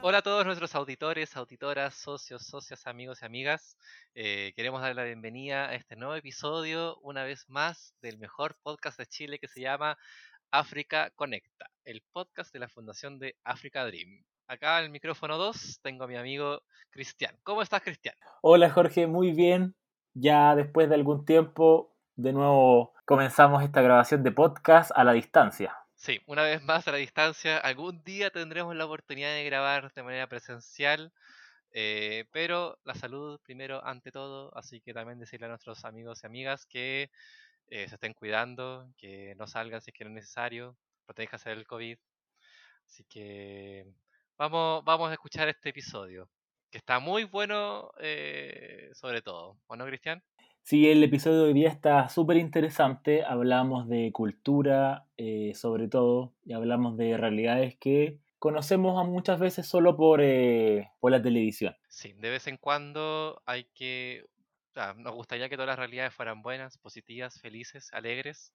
Hola a todos nuestros auditores, auditoras, socios, socias, amigos y amigas. Eh, queremos dar la bienvenida a este nuevo episodio, una vez más, del mejor podcast de Chile que se llama África Conecta, el podcast de la Fundación de Africa Dream. Acá en el micrófono 2 tengo a mi amigo Cristian. ¿Cómo estás, Cristian? Hola Jorge, muy bien. Ya después de algún tiempo, de nuevo comenzamos esta grabación de podcast a la distancia. Sí, una vez más a la distancia. Algún día tendremos la oportunidad de grabar de manera presencial, eh, pero la salud primero ante todo, así que también decirle a nuestros amigos y amigas que eh, se estén cuidando, que no salgan si es que no es necesario, protéjase del COVID. Así que vamos, vamos a escuchar este episodio, que está muy bueno eh, sobre todo. ¿O no, Cristian? Sí, el episodio de hoy día está súper interesante. Hablamos de cultura, eh, sobre todo, y hablamos de realidades que conocemos a muchas veces solo por, eh, por la televisión. Sí, de vez en cuando hay que... sea, nos gustaría que todas las realidades fueran buenas, positivas, felices, alegres,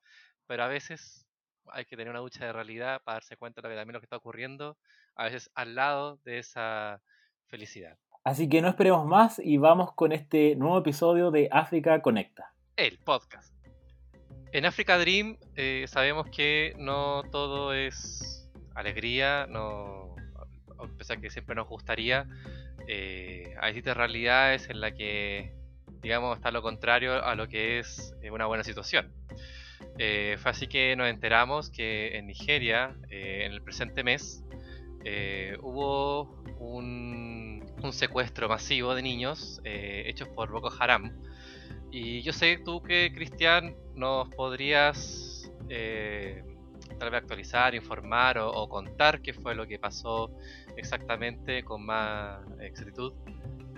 pero a veces hay que tener una ducha de realidad para darse cuenta de lo que también lo que está ocurriendo, a veces al lado de esa felicidad. Así que no esperemos más y vamos con este nuevo episodio de África Conecta. el podcast. En Africa Dream eh, sabemos que no todo es alegría, no, a pesar que siempre nos gustaría, eh, hay distintas realidades en las que, digamos, está lo contrario a lo que es eh, una buena situación. Eh, fue así que nos enteramos que en Nigeria, eh, en el presente mes, eh, hubo un, un secuestro masivo de niños eh, hechos por Boko Haram. Y yo sé tú que, Cristian, nos podrías eh, tal vez actualizar, informar o, o contar qué fue lo que pasó exactamente con más exactitud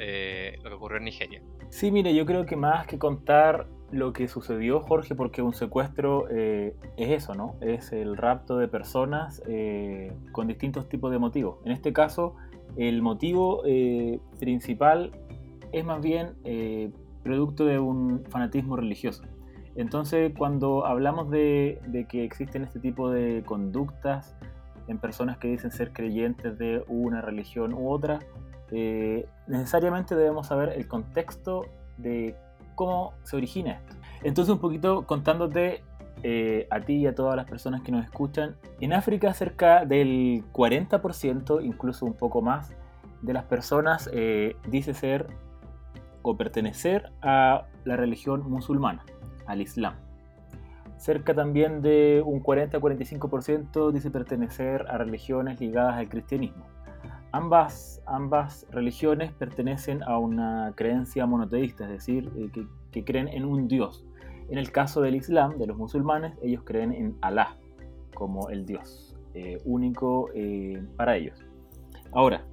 eh, lo que ocurrió en Nigeria. Sí, mire, yo creo que más que contar lo que sucedió, Jorge, porque un secuestro eh, es eso, ¿no? Es el rapto de personas eh, con distintos tipos de motivos. En este caso, el motivo eh, principal es más bien producto de un fanatismo religioso. Entonces, cuando hablamos de que existen este tipo de conductas en personas que dicen ser creyentes de una religión u otra, eh, necesariamente debemos saber el contexto de cómo se origina esto. Entonces, un poquito contándote eh, a ti y a todas las personas que nos escuchan, en África cerca del 40%, incluso un poco más, de las personas eh, dice ser o pertenecer a la religión musulmana, al Islam. Cerca también de un 40-45% dice pertenecer a religiones ligadas al cristianismo. Ambas, ambas religiones pertenecen a una creencia monoteísta, es decir, eh, que, creen en un Dios. En el caso del Islam, de los musulmanes, ellos creen en Alá como el Dios eh, único eh, para ellos. Ahora,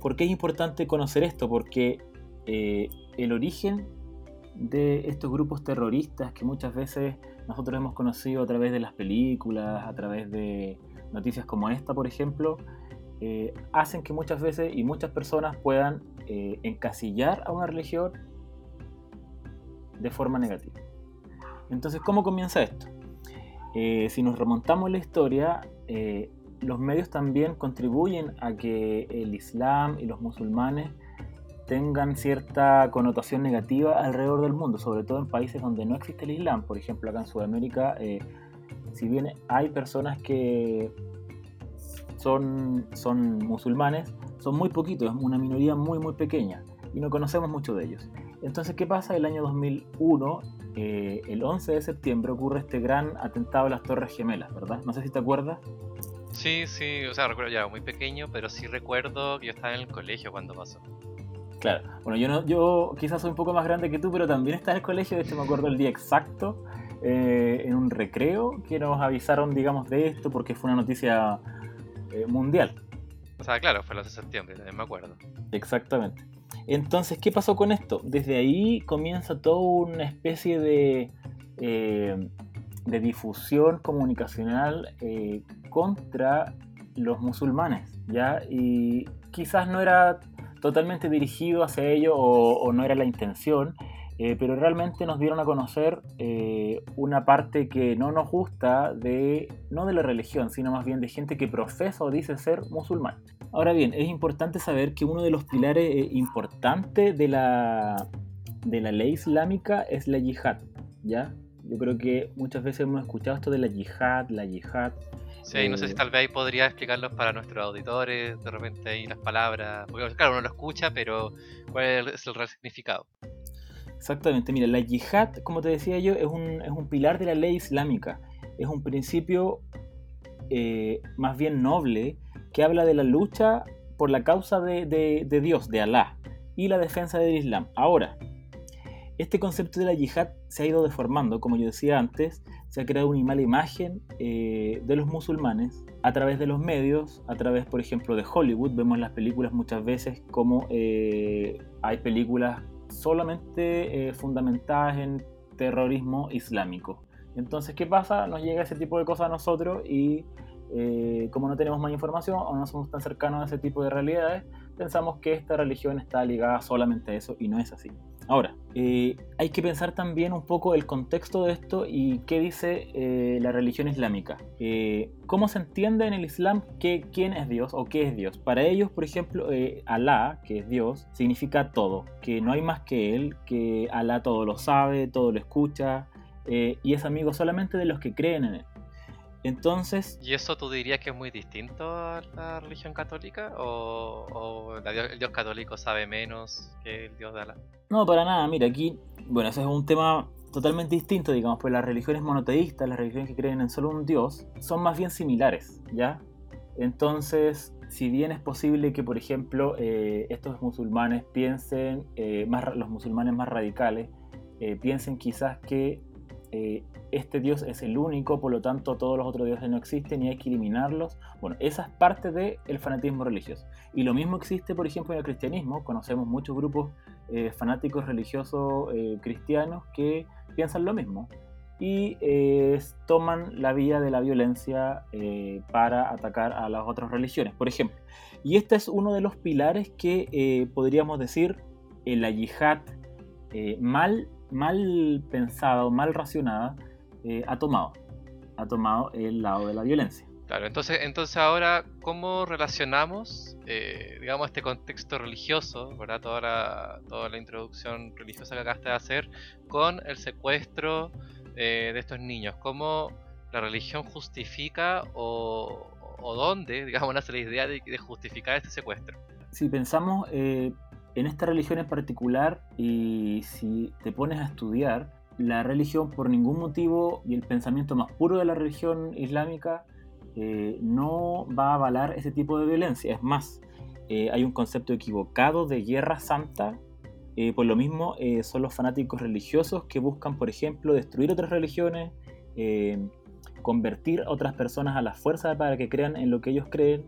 ¿por qué es importante conocer esto? Porque el origen de estos grupos terroristas que muchas veces nosotros hemos conocido a través de las películas, a través de noticias como esta, por ejemplo, eh, hacen que muchas veces y muchas personas puedan eh, encasillar a una religión de forma negativa. Entonces, ¿cómo comienza esto? Eh, si nos remontamos la historia, los medios también contribuyen a que el Islam y los musulmanes tengan cierta connotación negativa alrededor del mundo, sobre todo en países donde no existe el Islam. Por ejemplo, acá en Sudamérica, si bien hay personas que son, son musulmanes, son muy poquitos, es una minoría muy, muy pequeña y no conocemos mucho de ellos. Entonces, ¿qué pasa? El año 2001, eh, el 11 de septiembre, ocurre este gran atentado a las Torres Gemelas, ¿verdad? No sé si te acuerdas. Sí, sí, o sea, recuerdo ya muy pequeño, pero sí recuerdo que yo estaba en el colegio cuando pasó. Claro. Bueno, yo, no, yo quizás soy un poco más grande que tú, pero también estaba en el colegio. De hecho, me acuerdo el día exacto, eh, en un recreo, que nos avisaron, digamos, de esto, porque fue una noticia eh, mundial. O sea, claro, fue el 11 de septiembre, también me acuerdo. Exactamente. Entonces, ¿qué pasó con esto? Desde ahí comienza toda una especie de, eh, de difusión comunicacional eh, contra los musulmanes, ¿ya? Y quizás no era totalmente dirigido hacia ello o, no era la intención, eh, pero realmente nos dieron a conocer eh, una parte que no nos gusta de, no de la religión, sino más bien de gente que profesa o dice ser musulmán. Ahora bien, es importante saber que uno de los pilares eh, importantes de la, de la ley islámica es la yihad, ¿ya? Yo creo que muchas veces hemos escuchado esto de la yihad, la yihad. Sí, no sé si eh, tal vez ahí podría explicarlos para nuestros auditores, de repente ahí las palabras, porque claro, uno lo escucha, pero ¿cuál es el real significado? Exactamente, mira, la yihad, como te decía yo, es un, es un pilar de la ley islámica, es un principio eh, más bien noble que habla de la lucha por la causa de, de, de Dios, de Alá, y la defensa del Islam. Ahora, este concepto de la yihad se ha ido deformando, como yo decía antes, se ha creado una mala imagen eh, de los musulmanes a través de los medios, a través, por ejemplo, de Hollywood. Vemos las películas muchas veces como eh, hay películas solamente eh, fundamentadas en terrorismo islámico. Entonces, ¿qué pasa? Nos llega ese tipo de cosas a nosotros y como no tenemos más información o no somos tan cercanos a ese tipo de realidades, pensamos que esta religión está ligada solamente a eso y no es así. Ahora, eh, hay que pensar también un poco el contexto de esto y qué dice eh, la religión islámica. Eh, ¿Cómo se entiende en el Islam que, quién es Dios o qué es Dios? Para ellos, por ejemplo, Alá, que es Dios, significa todo, que no hay más que Él, que Alá todo lo sabe, todo lo escucha y es amigo solamente de los que creen en Él. Entonces... ¿Y eso tú dirías que es muy distinto a la religión católica? ¿O, el Dios católico sabe menos que el Dios de Alá? No, para nada. Mira, aquí, bueno, ese es un tema totalmente distinto, digamos, pues las religiones monoteístas, las religiones que creen en solo un Dios, son más bien similares, ¿ya? Entonces, si bien es posible que, por ejemplo, eh, estos musulmanes piensen, eh, más, los musulmanes más radicales, eh, piensen quizás que este dios es el único, por lo tanto todos los otros dioses no existen y hay que eliminarlos. Bueno, esa es parte del fanatismo religioso. Y lo mismo existe, por ejemplo, en el cristianismo. Conocemos muchos grupos eh, fanáticos religiosos eh, cristianos que piensan lo mismo y eh, toman la vía de la violencia para atacar a las otras religiones, por ejemplo. Y este es uno de los pilares que podríamos decir la yihad mal, mal pensada o mal racionada eh, ha tomado. Ha tomado el lado de la violencia. Claro, entonces, entonces ahora, ¿cómo relacionamos, eh, digamos, este contexto religioso, ¿verdad? Toda la, toda la introducción religiosa que acabaste de hacer, con el secuestro eh, de estos niños? ¿Cómo la religión justifica o, o dónde, digamos, nace la idea de, de justificar este secuestro? Si pensamos en esta religión en particular y si te pones a estudiar, la religión por ningún motivo y el pensamiento más puro de la religión islámica eh, no va a avalar ese tipo de violencia. Es más, eh, hay un concepto equivocado de guerra santa. Eh, por lo mismo, son los fanáticos religiosos que buscan, por ejemplo, destruir otras religiones, convertir a otras personas a la fuerza para que crean en lo que ellos creen,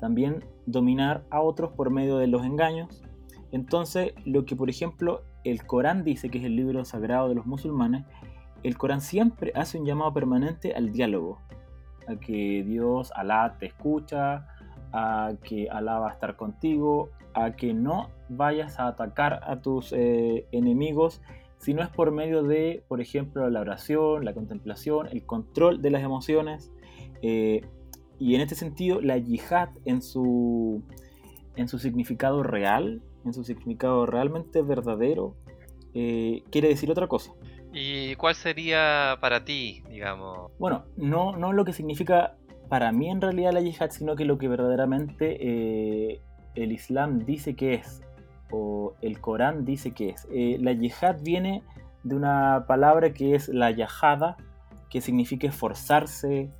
también dominar a otros por medio de los engaños. Entonces, lo que por ejemplo el Corán dice que es el libro sagrado de los musulmanes, el Corán siempre hace un llamado permanente al diálogo, a que Dios, Alá, te escucha, a que Alá va a estar contigo, a que no vayas a atacar a tus eh, enemigos si no es por medio de, por ejemplo, la oración, la contemplación, el control de las emociones. Eh, y en este sentido, la yihad en su, en su significado real en su significado realmente verdadero, eh, quiere decir otra cosa. ¿Y cuál sería para ti, digamos? Bueno, no, no lo que significa para mí en realidad la yihad, sino que lo que verdaderamente eh, el Islam dice que es, o el Corán dice que es. Eh, la yihad viene de una palabra que es la yahada, que significa esforzarse,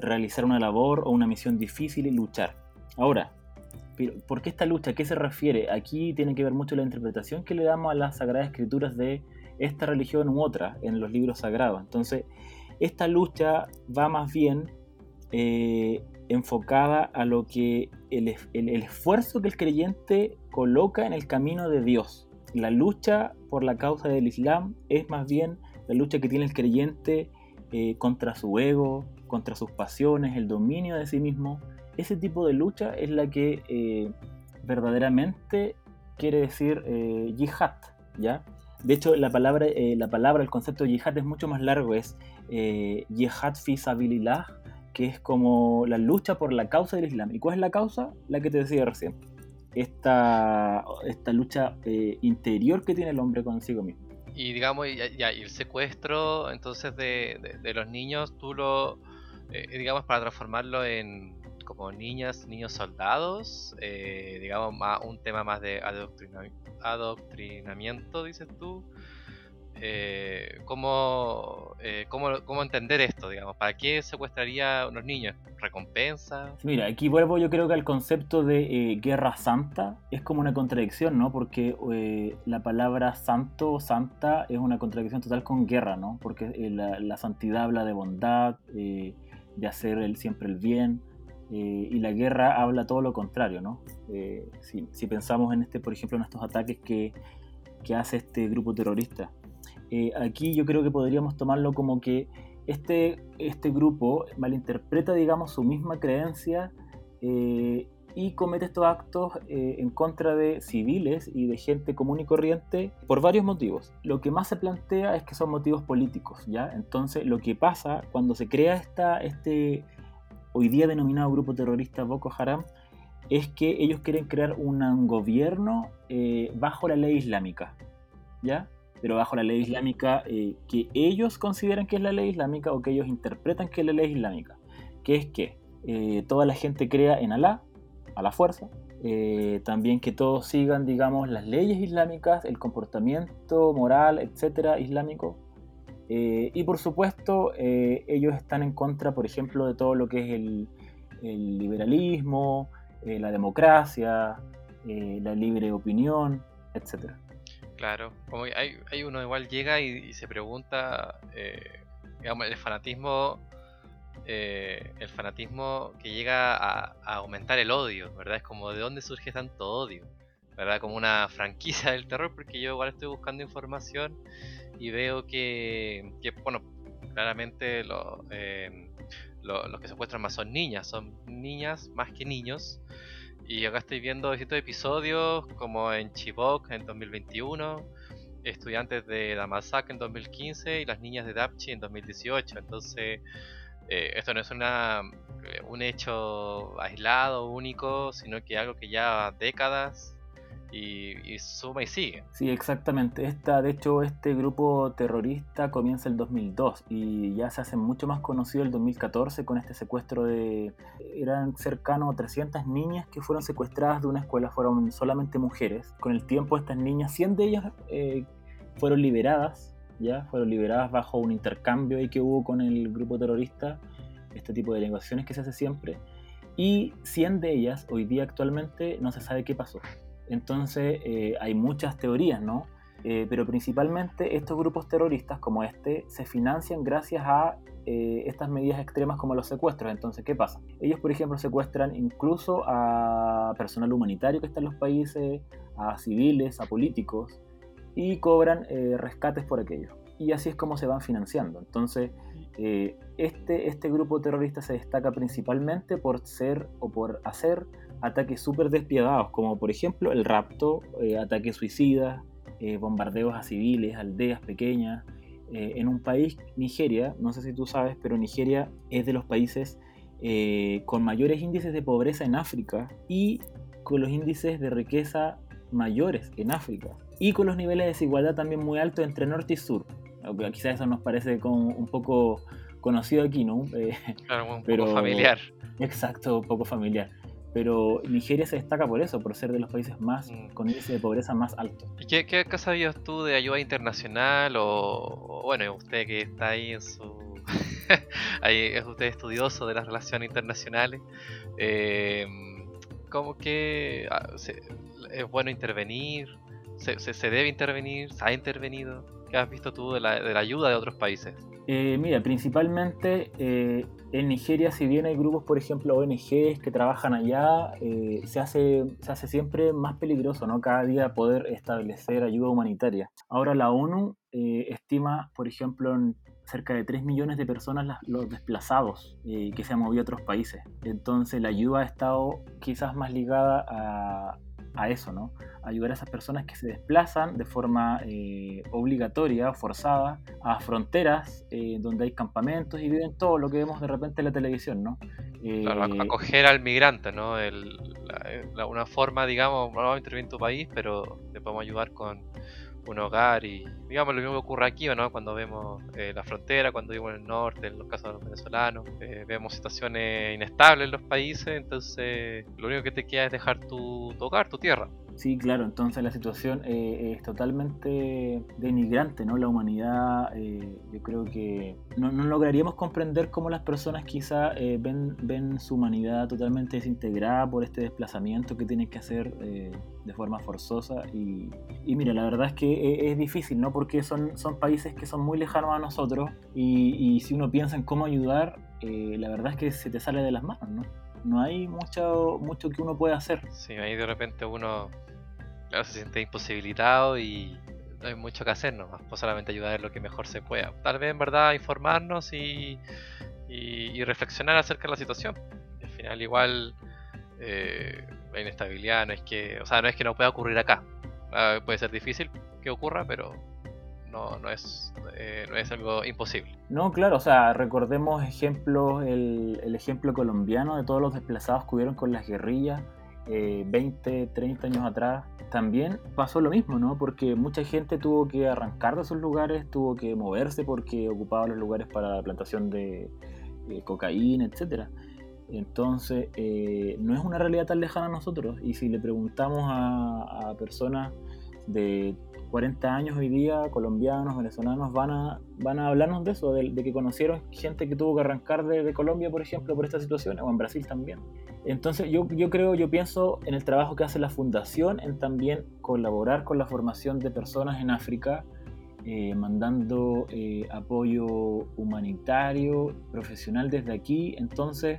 realizar una labor o una misión difícil y luchar. Ahora, ¿por qué esta lucha? ¿A qué se refiere? Aquí tiene que ver mucho la interpretación que le damos a las sagradas escrituras de esta religión u otra en los libros sagrados. Entonces, esta lucha va más bien eh, enfocada a lo que el, esfuerzo que el creyente coloca en el camino de Dios. La lucha por la causa del Islam es más bien la lucha que tiene el creyente eh, contra su ego, contra sus pasiones, el dominio de sí mismo ese tipo de lucha es la que eh, verdaderamente quiere decir eh, yihad, ¿ya? De hecho, la palabra, eh, la palabra, el concepto de yihad es mucho más largo, es yihad fi sabilillah, que es como la lucha por la causa del Islam. ¿Y cuál es la causa? La que te decía recién. Esta, esta lucha interior que tiene el hombre consigo mismo. Y digamos, ya, y el secuestro entonces de, de, los niños, tú lo, digamos, para transformarlo en, como niñas, niños soldados, eh, digamos, más, un tema más de adoctrinamiento, dices tú. Eh, ¿cómo, eh, cómo, cómo, entender esto, digamos? ¿Para qué secuestraría a unos niños? ¿Recompensa? Mira, aquí vuelvo yo creo que al concepto de guerra santa es como una contradicción, ¿no? Porque la palabra santo o santa es una contradicción total con guerra, ¿no? Porque la, la, santidad habla de bondad, de hacer el, siempre el bien, eh, y la guerra habla todo lo contrario, ¿no? Eh, si, pensamos en este, por ejemplo, en estos ataques que, que hace este grupo terrorista, eh, aquí yo creo que podríamos tomarlo como que este, este grupo malinterpreta, digamos, su misma creencia y comete estos actos en contra de civiles y de gente común y corriente por varios motivos. Lo que más se plantea es que son motivos políticos, ¿ya? Entonces, lo que pasa cuando se crea esta, este hoy día denominado grupo terrorista Boko Haram, es que ellos quieren crear un gobierno eh, bajo la ley islámica, ¿ya? Pero bajo la ley islámica eh, que ellos consideran que es la ley islámica o que ellos interpretan que es la ley islámica, que es que eh, toda la gente crea en Alá, a la fuerza, también que todos sigan, digamos, las leyes islámicas, el comportamiento moral, etcétera, islámico, eh, y por supuesto, eh, ellos están en contra, por ejemplo, de todo lo que es el, liberalismo, eh, la democracia, la libre opinión, etc. Claro, como hay, hay uno igual llega y, se pregunta, el fanatismo, el fanatismo que llega a, a, aumentar el odio, ¿verdad? Es como de dónde surge tanto odio, ¿verdad? Como una franquicia del terror, porque yo igual estoy buscando información y veo que, bueno, claramente eh, los que secuestran más son niñas, son niñas más que niños. Y acá estoy viendo distintos episodios, como en Chibok en 2021, estudiantes de Damasak en 2015 y las niñas de Dapchi en 2018. Entonces, eh, esto no es una, eh, un hecho aislado, único, sino que algo que ya décadas y, suma y sigue. Sí, exactamente. Esta, de hecho, este grupo terrorista comienza el 2002 y ya se hace mucho más conocido el 2014 con este secuestro de... Eran cercanos a 300 niñas que fueron secuestradas de una escuela, fueron solamente mujeres. Con el tiempo estas niñas, 100 de ellas eh, fueron liberadas, ya fueron liberadas bajo un intercambio que hubo con el grupo terrorista, este tipo de negociaciones que se hace siempre. Y 100 de ellas, hoy día actualmente, no se sabe qué pasó. Entonces eh, hay muchas teorías, ¿no? Eh, pero principalmente estos grupos terroristas como este se financian gracias a eh, estas medidas extremas como los secuestros. Entonces, ¿qué pasa? Ellos, por ejemplo, secuestran incluso a personal humanitario que está en los países, a civiles, a políticos, y cobran rescates por aquello. Y así es como se van financiando. Entonces, este, este grupo terrorista se destaca principalmente por ser o por hacer ataques súper despiadados, como por ejemplo el rapto, eh, ataques suicidas, eh, bombardeos a civiles, aldeas pequeñas. Eh, en un país, Nigeria, no sé si tú sabes, pero Nigeria es de los países con mayores índices de pobreza en África y con los índices de riqueza mayores en África y con los niveles de desigualdad también muy altos entre norte y sur. Quizás eso nos parece como un poco conocido aquí, ¿no? claro, un poco familiar. Exacto, un poco familiar pero Nigeria se destaca por eso, por ser de los países más mm. con índice de pobreza más alto. ¿Y qué, qué, sabías tú de ayuda internacional o, bueno, usted que está ahí en su... ahí es usted estudioso de las relaciones internacionales, eh, ¿cómo que ah, es bueno intervenir? ¿Se, se, debe intervenir? ¿Se ha intervenido? ¿Qué has visto tú de la, de la ayuda de otros países? Eh, mira, principalmente eh, en Nigeria, si bien hay grupos, por ejemplo, ONGs que trabajan allá, eh, se, hace, se hace siempre más peligroso, ¿no? Cada día poder establecer ayuda humanitaria. Ahora la ONU estima, por ejemplo, cerca de 3 millones de personas los desplazados eh, que se han movido a otros países. Entonces la ayuda ha estado quizás más ligada a, a eso, ¿no? Ayudar a esas personas que se desplazan de forma eh, obligatoria, forzada, a fronteras eh, donde hay campamentos y viven todo lo que vemos de repente en la televisión, ¿no? claro, eh, acoger al migrante, ¿no? El, una forma, digamos, no vamos a intervenir en tu país, pero te podemos ayudar con un hogar y digamos lo mismo que ocurre aquí ¿no? cuando vemos eh, la frontera, cuando vivimos en el norte, en los casos de los venezolanos, eh, vemos situaciones inestables en los países, entonces lo único que te queda es dejar tu, hogar, tu tierra. Sí, claro, entonces la situación eh, es totalmente denigrante, ¿no? La humanidad, yo creo que no, no, lograríamos comprender cómo las personas quizá ven, ven su humanidad totalmente desintegrada por este desplazamiento que tienen que hacer de forma forzosa y, mira, la verdad es que es, difícil, ¿no? Porque son, países que son muy lejanos a nosotros y, y si uno piensa en cómo ayudar, eh, la verdad es que se te sale de las manos, ¿no? No hay mucho, mucho que uno pueda hacer. Sí, ahí de repente uno claro, se siente imposibilitado y no hay mucho que hacer ¿no? pues solamente ayudar en lo que mejor se pueda. Tal vez en verdad informarnos y, y, reflexionar acerca de la situación. Al final igual eh, la inestabilidad no es que, o sea, no es que no pueda ocurrir acá. Ah, puede ser difícil que ocurra, pero no, no, es, eh, no es algo imposible. No, claro, o sea, recordemos ejemplos, el, el, ejemplo colombiano de todos los desplazados que hubieron con las guerrillas eh, 20, 30 años atrás. También pasó lo mismo, ¿no? Porque mucha gente tuvo que arrancar de sus lugares, tuvo que moverse porque ocupaba los lugares para la plantación de cocaína, etcétera. Entonces, eh, no es una realidad tan lejana a nosotros. Y si le preguntamos a, personas de 40 años hoy día, colombianos, venezolanos, van a, van a hablarnos de eso, de, que conocieron gente que tuvo que arrancar de, Colombia, por ejemplo, por esta situación, o en Brasil también. Entonces, yo, yo creo, yo pienso en el trabajo que hace la Fundación, en también colaborar con la formación de personas en África, eh, mandando eh, apoyo humanitario, profesional desde aquí. Entonces,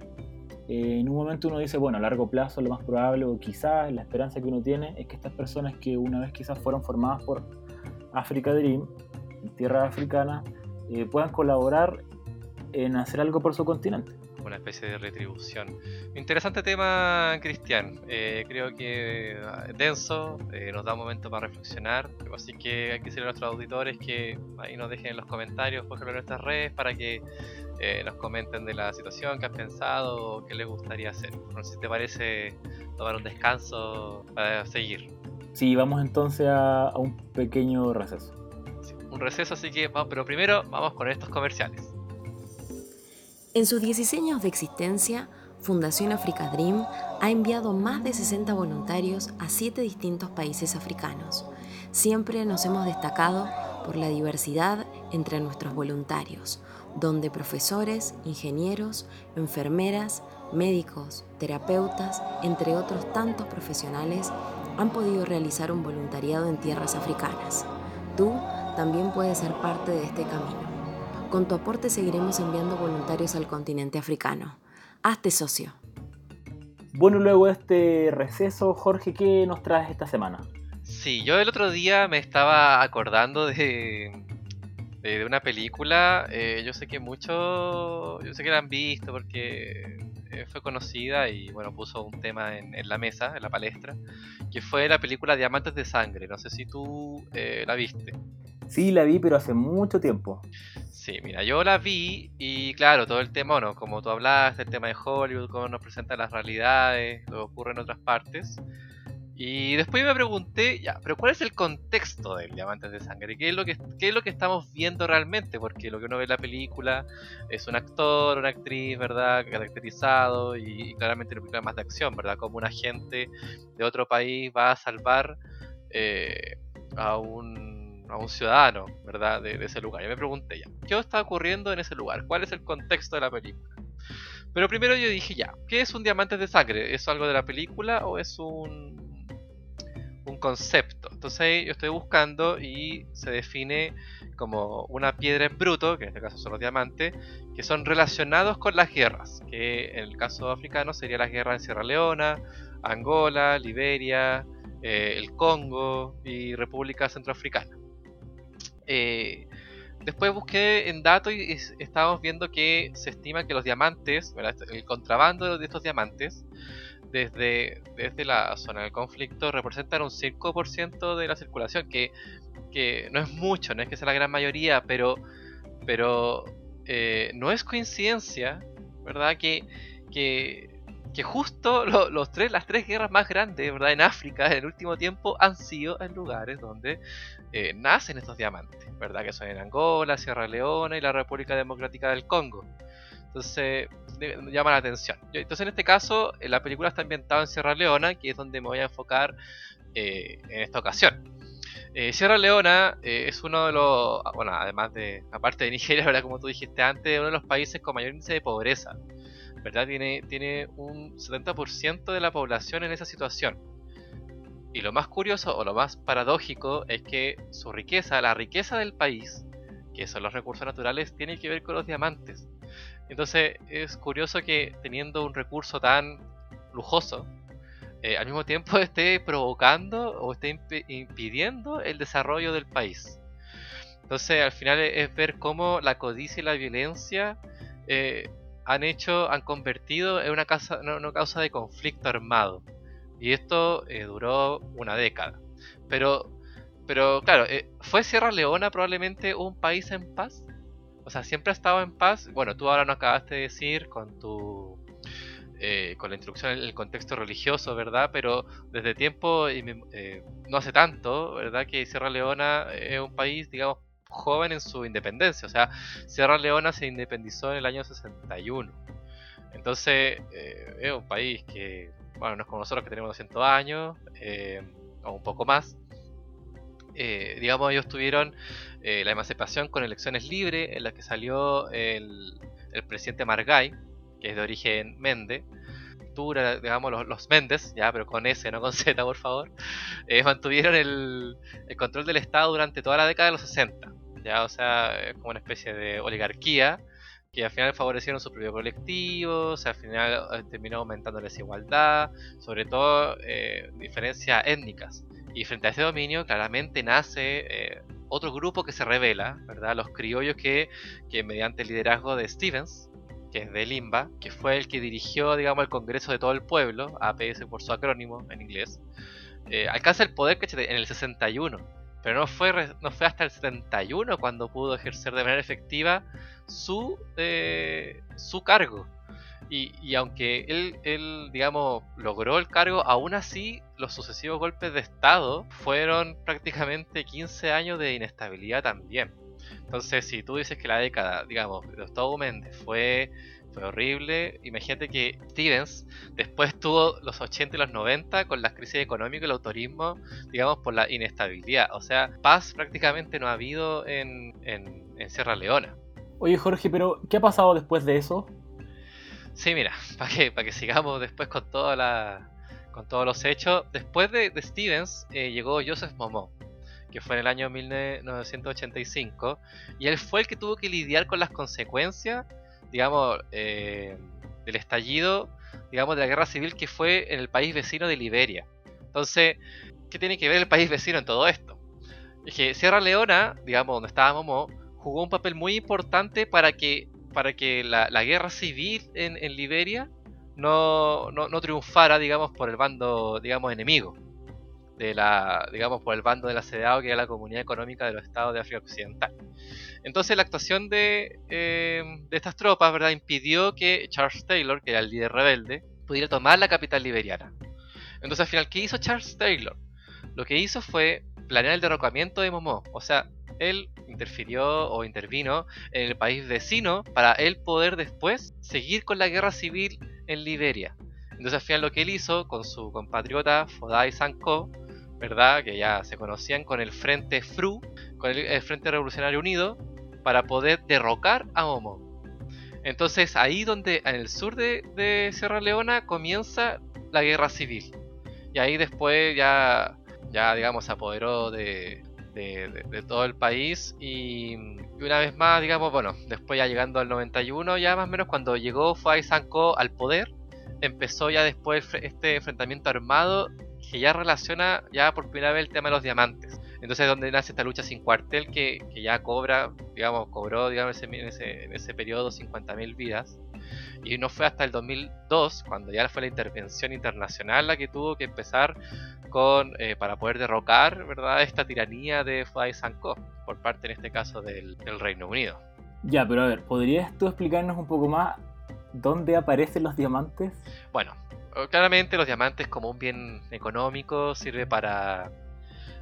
eh, en un momento uno dice, bueno, a largo plazo lo más probable o quizás la esperanza que uno tiene es que estas personas que una vez quizás fueron formadas por Africa Dream, en tierra africana, eh, puedan colaborar en hacer algo por su continente. Una especie de retribución. Interesante tema, Cristian. Eh, creo que denso, nos da un momento para reflexionar. Así que hay que decirle a nuestros auditores que ahí nos dejen en los comentarios, por ejemplo, en nuestras redes, para que eh, nos comenten de la situación, qué han pensado qué les gustaría hacer. No sé si te parece tomar un descanso para seguir. Sí, vamos entonces a, un pequeño receso. un receso, así que vamos, pero primero vamos con estos comerciales. En sus 16 años de existencia, Fundación Africa Dream ha enviado más de 60 voluntarios a 7 distintos países africanos. Siempre nos hemos destacado por la diversidad entre nuestros voluntarios, donde profesores, ingenieros, enfermeras, médicos, terapeutas, entre otros tantos profesionales, han podido realizar un voluntariado en tierras africanas. Tú también puedes ser parte de este camino. Con tu aporte seguiremos enviando voluntarios al continente africano. Hazte socio. Bueno, luego de este receso, Jorge, ¿qué nos traes esta semana? Sí, yo el otro día me estaba acordando de, de, una película. Eh, yo sé que muchos, yo sé que la han visto porque eh, fue conocida y bueno, puso un tema en, la mesa, en la palestra, que fue la película Diamantes de Sangre. No sé si tú eh, la viste. Sí, la vi, pero hace mucho tiempo. Sí, mira, yo la vi y claro, todo el tema, bueno, como tú hablaste, el tema de Hollywood, cómo nos presenta las realidades, lo que ocurre en otras partes. Y después me pregunté, ya, pero ¿cuál es el contexto del Diamantes de Sangre? ¿Qué es, lo que, ¿Qué es lo que estamos viendo realmente? Porque lo que uno ve en la película es un actor, una actriz, ¿verdad? Caracterizado y, claramente una película más de acción, ¿verdad? Como un agente de otro país va a salvar eh, a, un, a un ciudadano, ¿verdad? De, ese lugar. Y me pregunté ya, ¿qué está ocurriendo en ese lugar? ¿Cuál es el contexto de la película? Pero primero yo dije ya, ¿qué es un Diamantes de Sangre? ¿Es algo de la película o es un un concepto. Entonces yo estoy buscando y se define como una piedra en bruto, que en este caso son los diamantes, que son relacionados con las guerras, que en el caso africano sería la guerra en Sierra Leona, Angola, Liberia, eh, el Congo y República Centroafricana. Eh, después busqué en datos y es- estábamos viendo que se estima que los diamantes, ¿verdad? el contrabando de estos diamantes, desde, desde la zona del conflicto representan un 5% de la circulación, que, que no es mucho, no es que sea la gran mayoría, pero, pero eh, no es coincidencia, ¿verdad? Que, que, que justo lo- los tres, las tres guerras más grandes, ¿verdad? En África en el último tiempo han sido en lugares donde eh, nacen estos diamantes, ¿verdad? Que son en Angola, Sierra Leona y la República Democrática del Congo. Entonces, de- llama la atención. Entonces, en este caso, eh, la película está ambientada en Sierra Leona, que es donde me voy a enfocar eh, en esta ocasión. Eh, Sierra Leona eh, es uno de los, ah, bueno, además de, aparte de Nigeria, ¿verdad? como tú dijiste antes, uno de los países con mayor índice de pobreza, Tiene, tiene un 70% de la población en esa situación. Y lo más curioso o lo más paradójico es que su riqueza, la riqueza del país, que son los recursos naturales, tiene que ver con los diamantes. Entonces es curioso que teniendo un recurso tan lujoso, eh, al mismo tiempo esté provocando o esté impi- impidiendo el desarrollo del país. Entonces al final es ver cómo la codicia y la violencia eh, han hecho, han convertido en una, causa, no- una causa de conflicto armado. Y esto eh, duró una década. Pero, pero claro, eh, ¿fue Sierra Leona probablemente un país en paz? O sea, siempre ha estado en paz. Bueno, tú ahora nos acabaste de decir con tu. eh, con la introducción en el contexto religioso, ¿verdad? Pero desde tiempo, inmem- eh, no hace tanto, ¿verdad? Que Sierra Leona es un país, digamos, joven en su independencia. O sea, Sierra Leona se independizó en el año 61. Entonces, eh, es un país que, bueno, no es como nosotros que tenemos 200 años, eh, o un poco más. Eh, digamos, ellos tuvieron la emancipación con elecciones libres, en las que salió el, el presidente Margay, que es de origen mende. Digamos, los, los Méndez, ya, pero con S, no con Z, por favor. mantuvieron el, el control del Estado durante toda la década de los 60. O sea, como una especie de oligarquía que al final favorecieron su propio colectivo, o sea, al final eh, terminó aumentando la desigualdad, sobre todo eh, diferencias étnicas. Y frente a ese dominio, claramente nace eh, otro grupo que se revela, ¿verdad? Los criollos que, que mediante el liderazgo de Stevens, que es de Limba, que fue el que dirigió, digamos, el Congreso de todo el pueblo, APS por su acrónimo en inglés, alcanza el poder en el 61. Pero no fue, no fue hasta el 71 cuando pudo ejercer de manera efectiva su, eh, su cargo. Y, y aunque él, él, digamos, logró el cargo, aún así los sucesivos golpes de Estado fueron prácticamente 15 años de inestabilidad también. Entonces, si tú dices que la década, digamos, de Gustavo Méndez fue, fue horrible, imagínate que Stevens después tuvo los 80 y los 90 con las crisis económicas y el autorismo, digamos, por la inestabilidad. O sea, paz prácticamente no ha habido en, en, en Sierra Leona. Oye, Jorge, pero ¿qué ha pasado después de eso? Sí, mira, para que, para que sigamos después con toda la, con todos los hechos. Después de, de Stevens eh, llegó Joseph Momo, que fue en el año 1985, y él fue el que tuvo que lidiar con las consecuencias, digamos, eh, del estallido, digamos, de la guerra civil que fue en el país vecino de Liberia. Entonces, ¿qué tiene que ver el país vecino en todo esto? Es que Sierra Leona, digamos, donde estaba Momo, jugó un papel muy importante para que, para que la, guerra civil en, en Liberia no, no, no triunfara, digamos, por el bando, digamos, enemigo. De la, digamos, por el bando de la CEDAW, que era la Comunidad Económica de los Estados de África Occidental. Entonces la actuación de, eh, de estas tropas, ¿verdad?, impidió que Charles Taylor, que era el líder rebelde, pudiera tomar la capital liberiana. Entonces al final, ¿qué hizo Charles Taylor? Lo que hizo fue planear el derrocamiento de Momo. O sea, él interfirió o intervino en el país vecino para él poder después seguir con la guerra civil en Liberia. Entonces al final lo que él hizo con su compatriota Fodai Sanko, ¿verdad? Que ya se conocían con el Frente FRU, con el, Frente Revolucionario Unido, para poder derrocar a Momo. Entonces ahí donde en el sur de, Sierra Leona comienza la guerra civil. Y ahí después ya, ya digamos, se apoderó de, de, todo el país y, una vez más, digamos, bueno, después ya llegando al 91, ya más o menos cuando llegó Fai Sanko al poder, empezó ya después este enfrentamiento armado que ya relaciona ya por primera vez el tema de los diamantes. Entonces es donde nace esta lucha sin cuartel que, que ya cobra digamos, cobró digamos, en, ese, en ese periodo 50.000 vidas. Y no fue hasta el 2002, cuando ya fue la intervención internacional la que tuvo que empezar con eh, para poder derrocar ¿verdad? esta tiranía de Sanko por parte en este caso del, del Reino Unido. Ya, pero a ver, ¿podrías tú explicarnos un poco más dónde aparecen los diamantes? Bueno, claramente los diamantes como un bien económico sirve para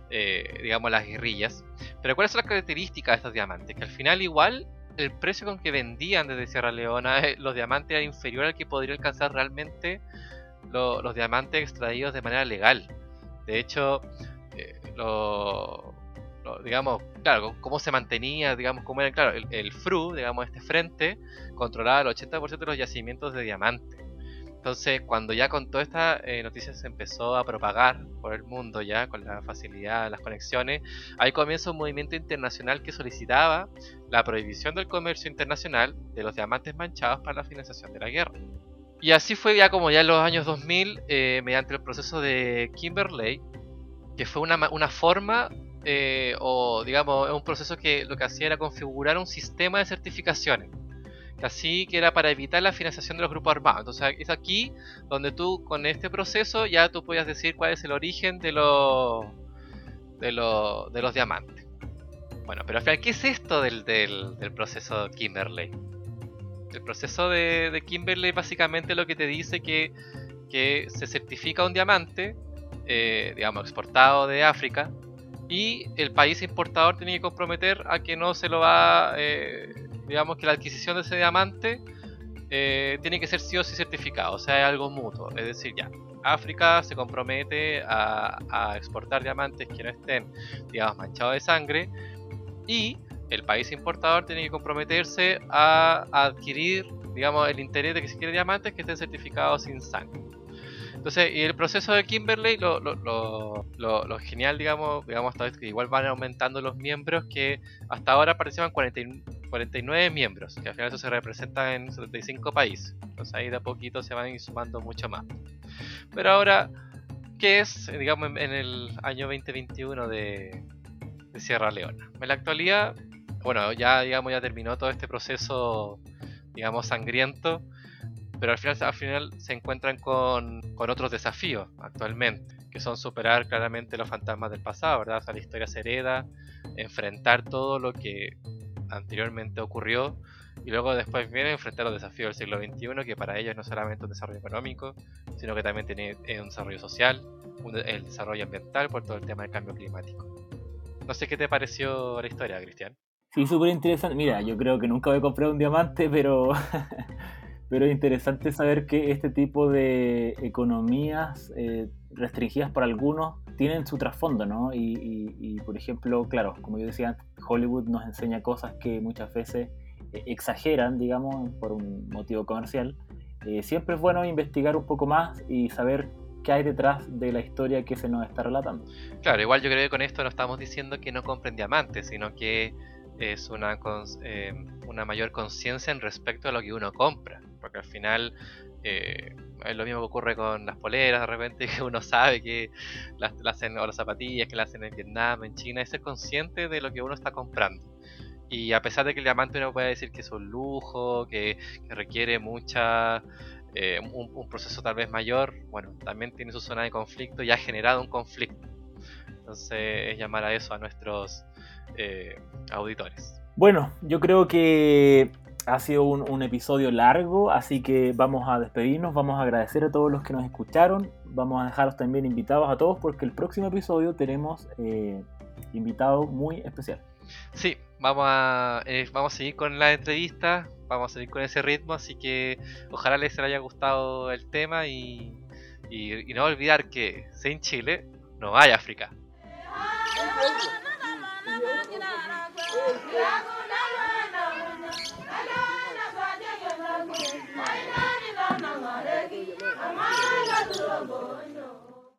eh, digamos, las guerrillas. Pero ¿cuáles son las características de estos diamantes? Que al final igual el precio con que vendían desde Sierra Leona eh, los diamantes era inferior al que podría alcanzar realmente los diamantes extraídos de manera legal. De hecho, eh, lo, digamos, claro, cómo se mantenía, digamos, cómo era, claro, el, el, FRU, digamos, este frente, controlaba el 80% de los yacimientos de diamantes. Entonces, cuando ya con toda esta eh, noticia se empezó a propagar por el mundo, ya con la facilidad, las conexiones, ahí comienza un movimiento internacional que solicitaba la prohibición del comercio internacional de los diamantes manchados para la financiación de la guerra. Y así fue ya como ya en los años 2000, eh, mediante el proceso de Kimberley, que fue una, una forma eh, o digamos un proceso que lo que hacía era configurar un sistema de certificaciones así que era para evitar la financiación de los grupos armados. Entonces es aquí donde tú con este proceso ya tú podías decir cuál es el origen de los de, los, de los diamantes. Bueno, pero al final, ¿qué es esto del, del, proceso Kimberley? El proceso de, Kimberley básicamente lo que te dice que, que se certifica un diamante, eh, digamos, exportado de África, y el país importador tiene que comprometer a que no se lo va eh, digamos que la adquisición de ese diamante eh, tiene que ser sí o sí certificado, o sea, es algo mutuo. Es decir, ya, África se compromete a, exportar diamantes que no estén, digamos, manchados de sangre y el país importador tiene que comprometerse a, adquirir, digamos, el interés de que se quiere diamantes que estén certificados sin sangre. Entonces, y el proceso de Kimberley, lo, lo, lo, genial, digamos, digamos, que igual van aumentando los miembros, que hasta ahora participan 49 miembros, que al final eso se representa en 75 países. Entonces ahí de a poquito se van sumando mucho más. Pero ahora, ¿qué es, digamos, en, el año 2021 de, de Sierra Leona? En la actualidad, bueno, ya, digamos, ya terminó todo este proceso, digamos, sangriento pero al final, al final se encuentran con, otros desafíos actualmente, que son superar claramente los fantasmas del pasado, ¿verdad? O sea, la historia se hereda, enfrentar todo lo que anteriormente ocurrió y luego después viene enfrentar los desafíos del siglo XXI, que para ellos no es solamente un desarrollo económico, sino que también tiene un desarrollo social, el desarrollo ambiental por todo el tema del cambio climático. No sé qué te pareció la historia, Cristian. Sí, súper interesante. Mira, yo creo que nunca voy a comprar un diamante, pero pero es interesante saber que este tipo de economías eh, restringidas por algunos tienen su trasfondo, ¿no? Y, por ejemplo, claro, como yo decía Hollywood nos enseña cosas que muchas veces eh, exageran, digamos, por un motivo comercial. Eh, siempre es bueno investigar un poco más y saber qué hay detrás de la historia que se nos está relatando. Claro, igual yo creo que con esto no estamos diciendo que no compren diamantes, sino que es una, una mayor conciencia en respecto a lo que uno compra porque al final eh, es lo mismo que ocurre con las poleras, de repente que uno sabe que las, hacen, o las zapatillas que las hacen en Vietnam, en China, es ser consciente de lo que uno está comprando. Y a pesar de que el diamante uno puede decir que es un lujo, que, requiere mucha eh, un, proceso tal vez mayor, bueno, también tiene su zona de conflicto y ha generado un conflicto. Entonces es llamar a eso a nuestros eh, auditores. Bueno, yo creo que ha sido un, episodio largo, así que vamos a despedirnos, vamos a agradecer a todos los que nos escucharon, vamos a dejaros también invitados a todos porque el próximo episodio tenemos eh, invitado muy especial. Sí, vamos a, eh, vamos a seguir con la entrevista, vamos a seguir con ese ritmo, así que ojalá les haya gustado el tema y, y, y no olvidar que sin Chile no hay África. Amara, Amara, Amara, Amara, Amara, Amara, Amara, Amara,